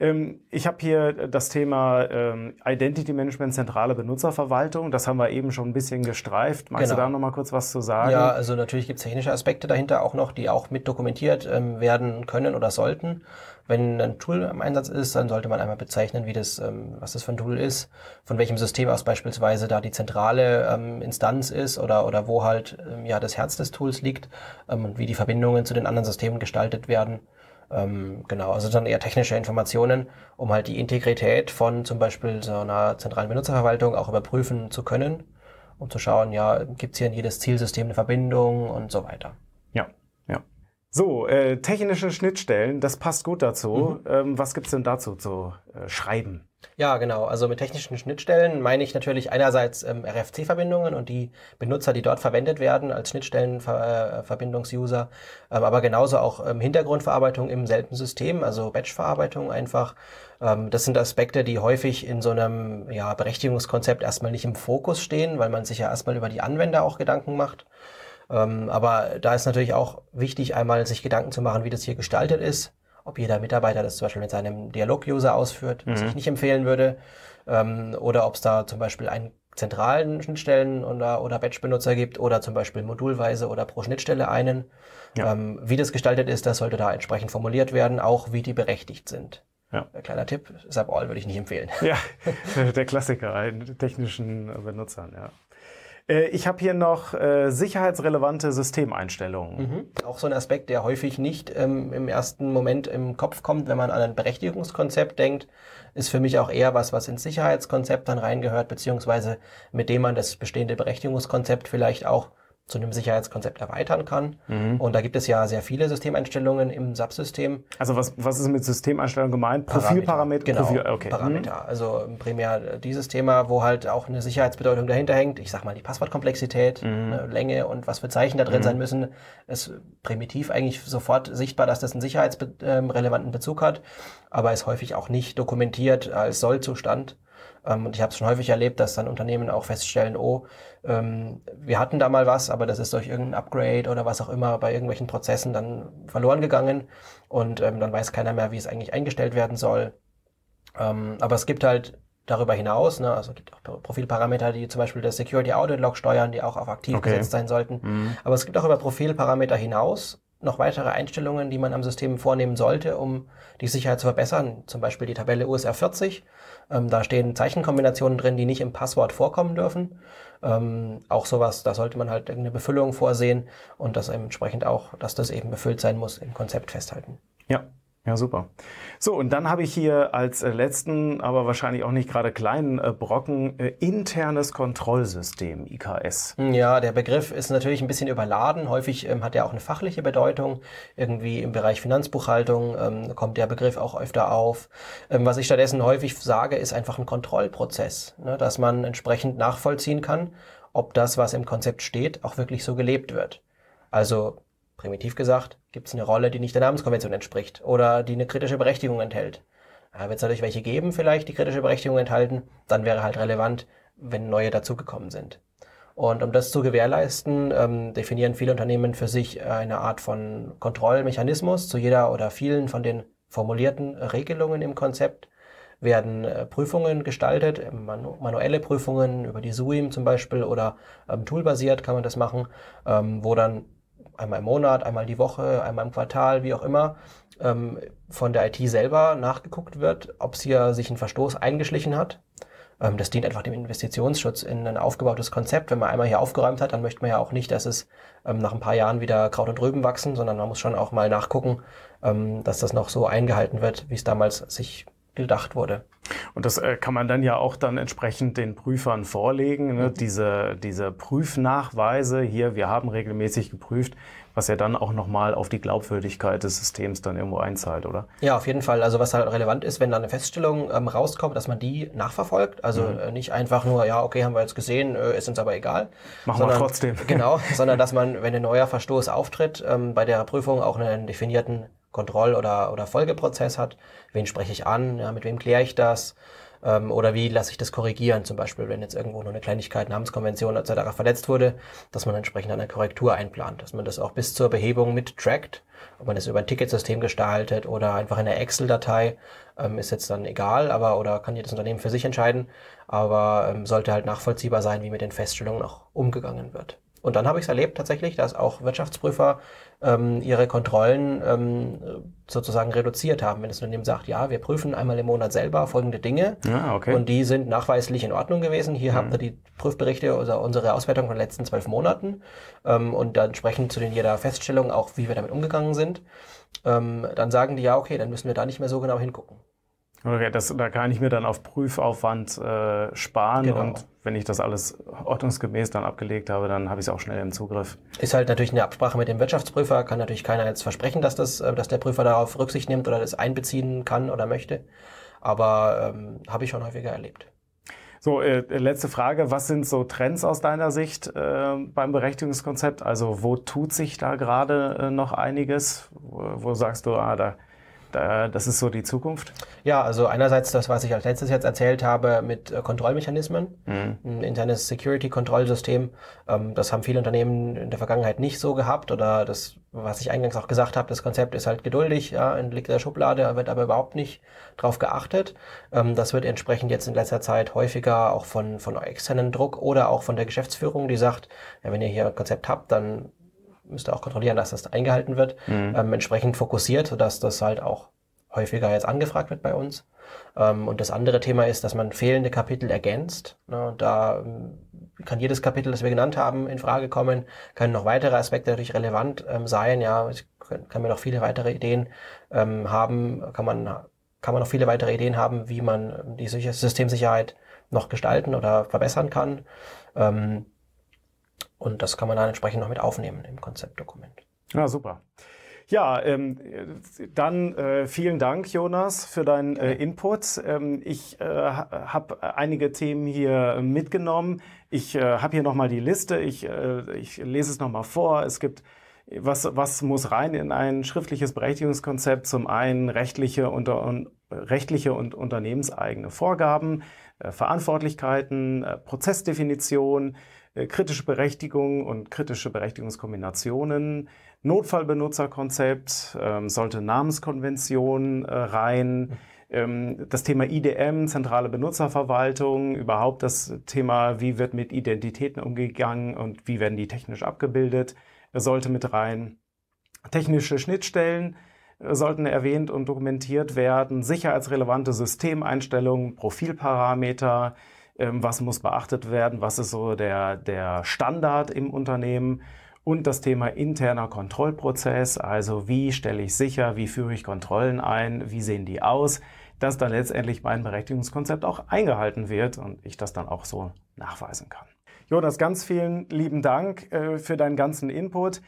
[SPEAKER 2] Ähm, ich habe hier das Thema ähm, Identity Management, zentrale Benutzerverwaltung. Das haben wir eben schon ein bisschen gestreift. Magst genau. du da noch mal kurz was zu sagen?
[SPEAKER 1] Ja, also natürlich gibt es technische Aspekte dahinter auch noch, die auch mit dokumentiert ähm, werden können oder sollten. Wenn ein Tool im Einsatz ist, dann sollte man einmal bezeichnen, wie das, was das für ein Tool ist, von welchem System aus beispielsweise da die zentrale Instanz ist oder, oder wo halt ja das Herz des Tools liegt und wie die Verbindungen zu den anderen Systemen gestaltet werden. Ähm, genau, also dann eher technische Informationen, um halt die Integrität von zum Beispiel so einer zentralen Benutzerverwaltung auch überprüfen zu können, um zu schauen, ja, gibt es hier in jedes Zielsystem eine Verbindung und so weiter.
[SPEAKER 2] So, äh, technische Schnittstellen, das passt gut dazu. Mhm. Ähm, was gibt's denn dazu zu äh, schreiben?
[SPEAKER 1] Ja, genau. Also mit technischen Schnittstellen meine ich natürlich einerseits ähm, RFC-Verbindungen und die Benutzer, die dort verwendet werden als Schnittstellenverbindungsuser, äh, ähm, aber genauso auch ähm, Hintergrundverarbeitung im selben System, also Batch-Verarbeitung einfach. Ähm, das sind Aspekte, die häufig in so einem ja, Berechtigungskonzept erstmal nicht im Fokus stehen, weil man sich ja erstmal über die Anwender auch Gedanken macht. Ähm, aber da ist natürlich auch wichtig, einmal sich Gedanken zu machen, wie das hier gestaltet ist. Ob jeder Mitarbeiter das zum Beispiel mit seinem Dialog-User ausführt, was mhm. ich nicht empfehlen würde. Ähm, oder ob es da zum Beispiel einen zentralen Schnittstellen oder, oder Batch-Benutzer gibt oder zum Beispiel modulweise oder pro Schnittstelle einen. Ja. Ähm, wie das gestaltet ist, das sollte da entsprechend formuliert werden, auch wie die berechtigt sind. Ja. Kleiner Tipp, SAP-All würde ich nicht empfehlen.
[SPEAKER 2] Ja, der Klassiker in technischen Benutzern, ja. Äh, ich habe hier noch äh, sicherheitsrelevante Systemeinstellungen.
[SPEAKER 1] Mhm. Auch so ein Aspekt, der häufig nicht ähm, im ersten Moment im Kopf kommt, wenn man an ein Berechtigungskonzept denkt, ist für mich auch eher was, was ins Sicherheitskonzept dann reingehört, beziehungsweise mit dem man das bestehende Berechtigungskonzept vielleicht auch zu einem Sicherheitskonzept erweitern kann. Mhm. Und da gibt es ja sehr viele Systemeinstellungen im SAP-System.
[SPEAKER 2] Also was, was ist mit Systemeinstellungen gemeint? Profilparameter?
[SPEAKER 1] Genau, Profil, okay. Parameter. Mhm. Also primär dieses Thema, wo halt auch eine Sicherheitsbedeutung dahinter hängt. Ich sag mal die Passwortkomplexität, mhm. Ne, Länge und was für Zeichen da drin mhm. sein müssen. Ist primitiv eigentlich sofort sichtbar, dass das einen sicherheitsrelevanten Bezug hat, aber ist häufig auch nicht dokumentiert als Sollzustand. Ähm, und ich habe es schon häufig erlebt, dass dann Unternehmen auch feststellen, oh, ähm, wir hatten da mal was, aber das ist durch irgendein Upgrade oder was auch immer bei irgendwelchen Prozessen dann verloren gegangen und ähm, dann weiß keiner mehr, wie es eigentlich eingestellt werden soll. Ähm, aber es gibt halt darüber hinaus, ne, also gibt auch Profilparameter, die zum Beispiel das Security Audit Log steuern, die auch auf aktiv okay. gesetzt sein sollten. Mhm. Aber es gibt auch über Profilparameter hinaus noch weitere Einstellungen, die man am System vornehmen sollte, um die Sicherheit zu verbessern. Zum Beispiel die Tabelle USR 40. Ähm, da stehen Zeichenkombinationen drin, die nicht im Passwort vorkommen dürfen. Ähm, auch sowas, da sollte man halt eine Befüllung vorsehen und das entsprechend auch, dass das eben befüllt sein muss, im Konzept festhalten.
[SPEAKER 2] Ja, ja, super. So, und dann habe ich hier als äh, letzten, aber wahrscheinlich auch nicht gerade kleinen äh, Brocken äh, internes Kontrollsystem, IKS.
[SPEAKER 1] Ja, der Begriff ist natürlich ein bisschen überladen. Häufig ähm, hat er auch eine fachliche Bedeutung. Irgendwie im Bereich Finanzbuchhaltung ähm, kommt der Begriff auch öfter auf. Ähm, was ich stattdessen häufig sage, ist einfach ein Kontrollprozess, ne, dass man entsprechend nachvollziehen kann, ob das, was im Konzept steht, auch wirklich so gelebt wird. Also Primitiv gesagt, gibt es eine Rolle, die nicht der Namenskonvention entspricht oder die eine kritische Berechtigung enthält. Da wird es natürlich welche geben, vielleicht, die kritische Berechtigung enthalten. Dann wäre halt relevant, wenn neue dazugekommen sind. Und um das zu gewährleisten, ähm, definieren viele Unternehmen für sich eine Art von Kontrollmechanismus zu jeder oder vielen von den formulierten Regelungen im Konzept werden äh, Prüfungen gestaltet, manu manuelle Prüfungen über die SUIM zum Beispiel oder ähm, toolbasiert kann man das machen, ähm, wo dann einmal im Monat, einmal die Woche, einmal im Quartal, wie auch immer, ähm, von der IT selber nachgeguckt wird, ob es hier sich ein Verstoß eingeschlichen hat. Ähm, das dient einfach dem Investitionsschutz in ein aufgebautes Konzept. Wenn man einmal hier aufgeräumt hat, dann möchte man ja auch nicht, dass es ähm, nach ein paar Jahren wieder Kraut und Rüben wachsen, sondern man muss schon auch mal nachgucken, ähm, dass das noch so eingehalten wird, wie es damals sich gedacht wurde.
[SPEAKER 2] Und das äh, kann man dann ja auch dann entsprechend den Prüfern vorlegen, ne? Mhm. diese, diese Prüfnachweise hier, wir haben regelmäßig geprüft, was ja dann auch nochmal auf die Glaubwürdigkeit des Systems dann irgendwo einzahlt, oder?
[SPEAKER 1] Ja, auf jeden Fall. Also was halt relevant ist, wenn da eine Feststellung ähm, rauskommt, dass man die nachverfolgt. Also mhm. äh, nicht einfach nur, ja, okay, haben wir jetzt gesehen, äh, ist uns aber egal.
[SPEAKER 2] Machen sondern, wir trotzdem.
[SPEAKER 1] Genau, sondern dass man, wenn ein neuer Verstoß auftritt, ähm, bei der Prüfung auch einen definierten Kontroll- oder, oder Folgeprozess hat. Wen spreche ich an? Ja, mit wem kläre ich das? Ähm, oder wie lasse ich das korrigieren? Zum Beispiel, wenn jetzt irgendwo nur eine Kleinigkeit, Namenskonvention etc. verletzt wurde, dass man entsprechend eine Korrektur einplant, dass man das auch bis zur Behebung mit trackt. Ob man das über ein Ticketsystem gestaltet oder einfach in einer Excel-Datei, ähm, ist jetzt dann egal, aber oder kann jedes Unternehmen für sich entscheiden, aber ähm, sollte halt nachvollziehbar sein, wie mit den Feststellungen auch umgegangen wird. Und dann habe ich es erlebt tatsächlich, dass auch Wirtschaftsprüfer ähm, ihre Kontrollen ähm, sozusagen reduziert haben. Wenn das Unternehmen sagt, ja, wir prüfen einmal im Monat selber folgende Dinge
[SPEAKER 2] ja, okay.
[SPEAKER 1] und die sind nachweislich in Ordnung gewesen. Hier mhm. habt ihr die Prüfberichte oder unsere Auswertung von den letzten zwölf Monaten ähm, und dann entsprechend zu den jeder Feststellung auch, wie wir damit umgegangen sind. Ähm, dann sagen die, ja, okay, dann müssen wir da nicht mehr so genau hingucken.
[SPEAKER 2] Okay, das, da kann ich mir dann auf Prüfaufwand äh, sparen genau. und wenn ich das alles ordnungsgemäß dann abgelegt habe, dann habe ich es auch schnell im Zugriff.
[SPEAKER 1] Ist halt natürlich eine Absprache mit dem Wirtschaftsprüfer, kann natürlich keiner jetzt versprechen, dass, das, äh, dass der Prüfer darauf Rücksicht nimmt oder das einbeziehen kann oder möchte. Aber ähm, habe ich schon häufiger erlebt.
[SPEAKER 2] So, äh, letzte Frage. Was sind so Trends aus deiner Sicht äh, beim Berechtigungskonzept? Also wo tut sich da gerade äh, noch einiges? Wo, wo sagst du, ah, da das ist so die Zukunft?
[SPEAKER 1] Ja, also einerseits das, was ich als letztes jetzt erzählt habe mit äh, Kontrollmechanismen, mhm. ein internes Security-Kontrollsystem. Ähm, das haben viele Unternehmen in der Vergangenheit nicht so gehabt oder das, was ich eingangs auch gesagt habe, das Konzept ist halt geduldig, ja, liegt in der Schublade, wird aber überhaupt nicht drauf geachtet. Ähm, das wird entsprechend jetzt in letzter Zeit häufiger auch von, von externen Druck oder auch von der Geschäftsführung, die sagt, ja, wenn ihr hier ein Konzept habt, dann müsste auch kontrollieren, dass das eingehalten wird, mhm. ähm, entsprechend fokussiert, sodass das halt auch häufiger jetzt angefragt wird bei uns. Ähm, und das andere Thema ist, dass man fehlende Kapitel ergänzt. Ne, und da ähm, kann jedes Kapitel, das wir genannt haben, in Frage kommen, können noch weitere Aspekte natürlich relevant ähm, sein. Ja, ich kann, kann mir noch viele weitere Ideen ähm, haben, kann man, kann man noch viele weitere Ideen haben, wie man die Systemsicherheit noch gestalten oder verbessern kann. Ähm, und das kann man dann entsprechend noch mit aufnehmen im Konzeptdokument.
[SPEAKER 2] Ja, super. Ja, ähm, dann äh, vielen Dank, Jonas, für deinen äh, Input. Ähm, ich äh, habe einige Themen hier mitgenommen. Ich äh, habe hier nochmal die Liste. Ich, äh, ich lese es nochmal vor. Es gibt was, was muss rein in ein schriftliches Berechtigungskonzept? Zum einen rechtliche, unter, un, rechtliche und unternehmenseigene Vorgaben, äh, Verantwortlichkeiten, äh, Prozessdefinition, kritische Berechtigung und kritische Berechtigungskombinationen, Notfallbenutzerkonzept, ähm, sollte Namenskonvention äh, rein, ähm, das Thema IDM, zentrale Benutzerverwaltung, überhaupt das Thema, wie wird mit Identitäten umgegangen und wie werden die technisch abgebildet, äh, sollte mit rein. Technische Schnittstellen äh, sollten erwähnt und dokumentiert werden, sicherheitsrelevante Systemeinstellungen, Profilparameter, was muss beachtet werden, was ist so der, der Standard im Unternehmen und das Thema interner Kontrollprozess, also wie stelle ich sicher, wie führe ich Kontrollen ein, wie sehen die aus, dass dann letztendlich mein Berechtigungskonzept auch eingehalten wird und ich das dann auch so nachweisen kann. Jonas, ganz vielen lieben Dank äh, für deinen ganzen Input.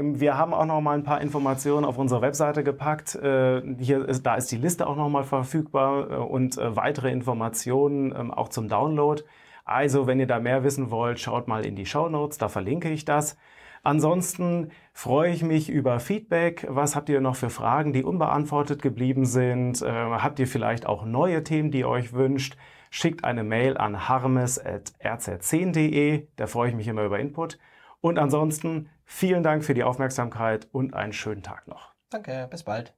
[SPEAKER 2] Wir haben auch noch mal ein paar Informationen auf unsere Webseite gepackt. Äh, hier da ist die Liste auch noch mal verfügbar äh, und äh, weitere Informationen ähm, auch zum Download. Also, wenn ihr da mehr wissen wollt, schaut mal in die Show Notes, da verlinke ich das. Ansonsten freue ich mich über Feedback. Was habt ihr noch für Fragen, die unbeantwortet geblieben sind? habt ihr vielleicht auch neue Themen, die ihr euch wünscht? Schickt eine Mail an harmes.rz10.de. Da freue ich mich immer über Input. Und ansonsten vielen Dank für die Aufmerksamkeit und einen schönen Tag noch.
[SPEAKER 1] Danke, bis bald.